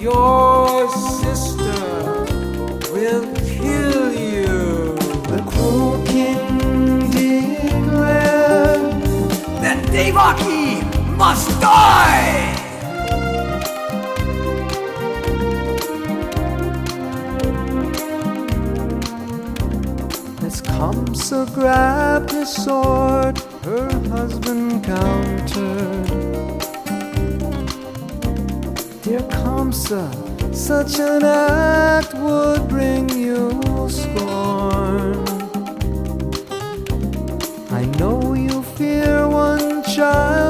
Your sister will kill you. The cruel king declared that Devaki must die. As Kamsa grab his sword, her husband countered. Dear Kamsa, such an act would bring you scorn. I know you fear one child.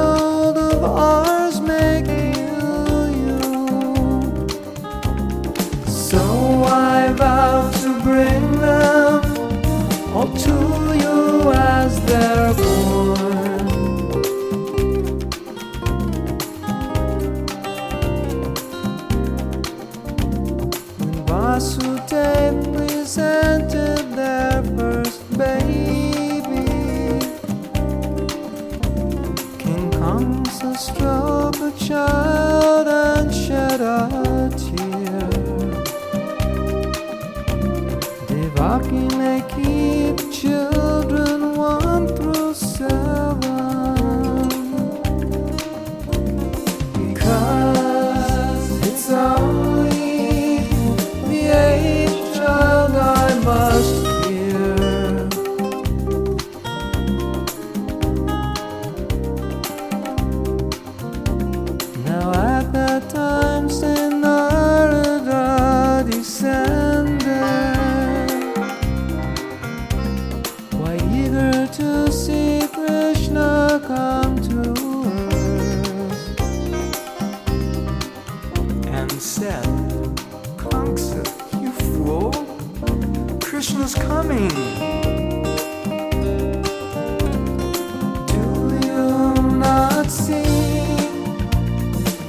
You.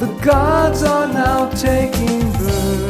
the gods are now taking birth.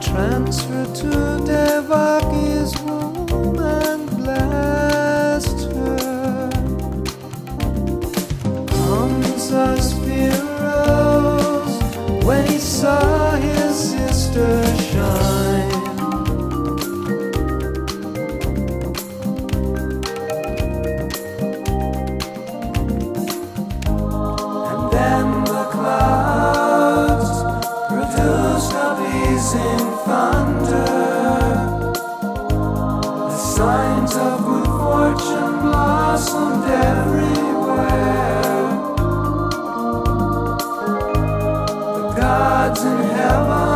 transfer to Devak is gods in heaven.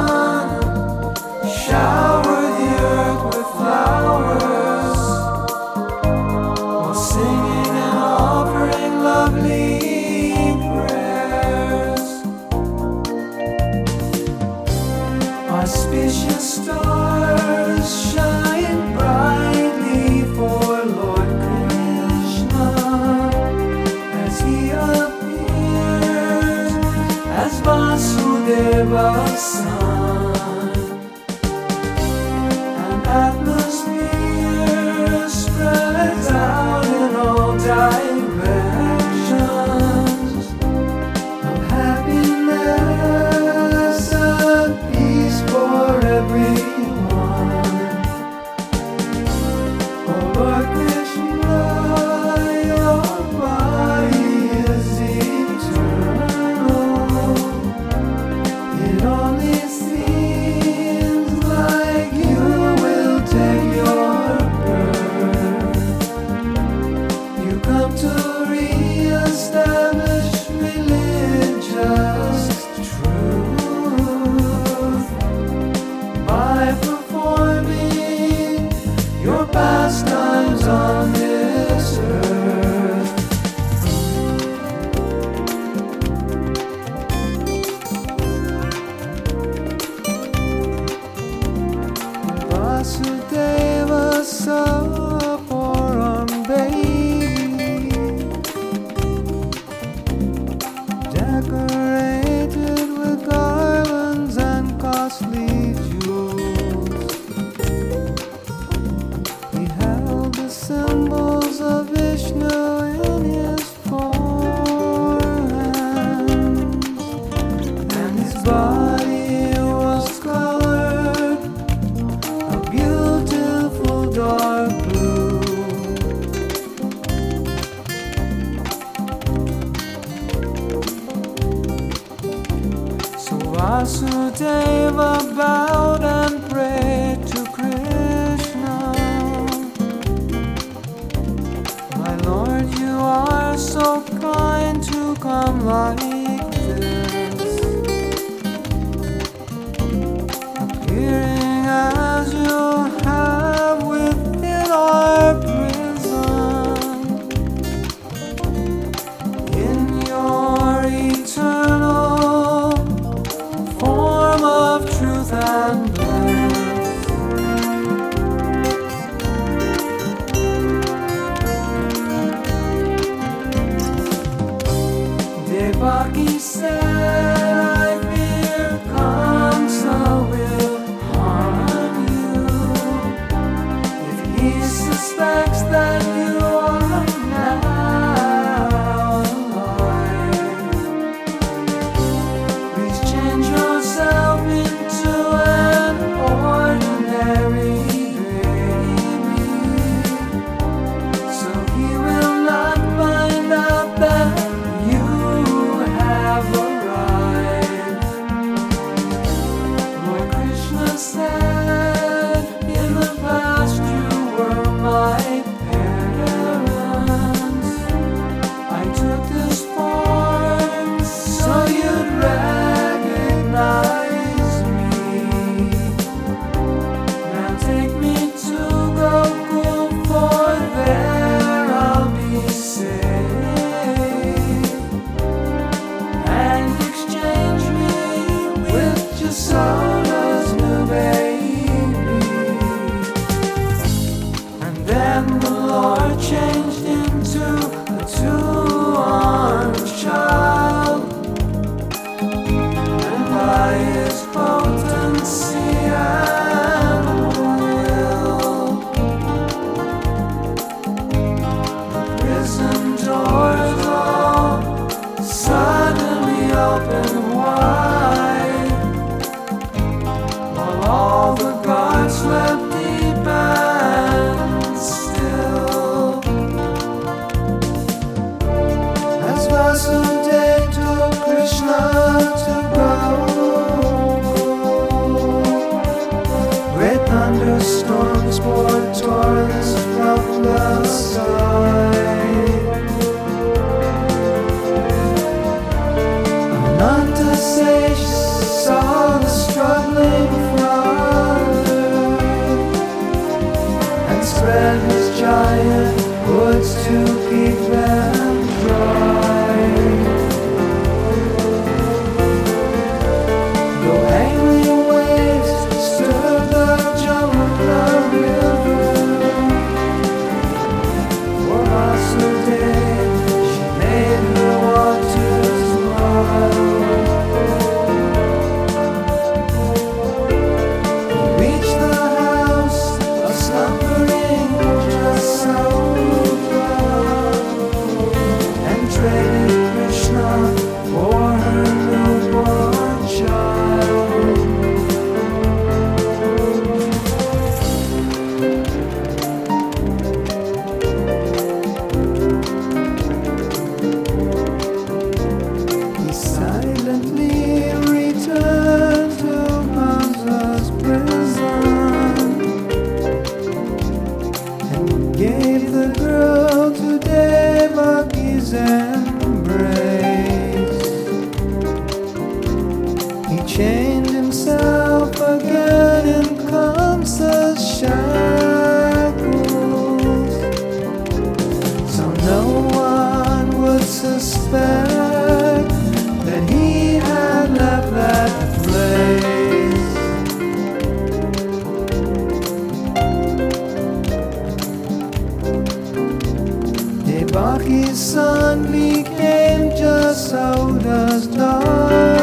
Devaki's son became Jasoda's daughter.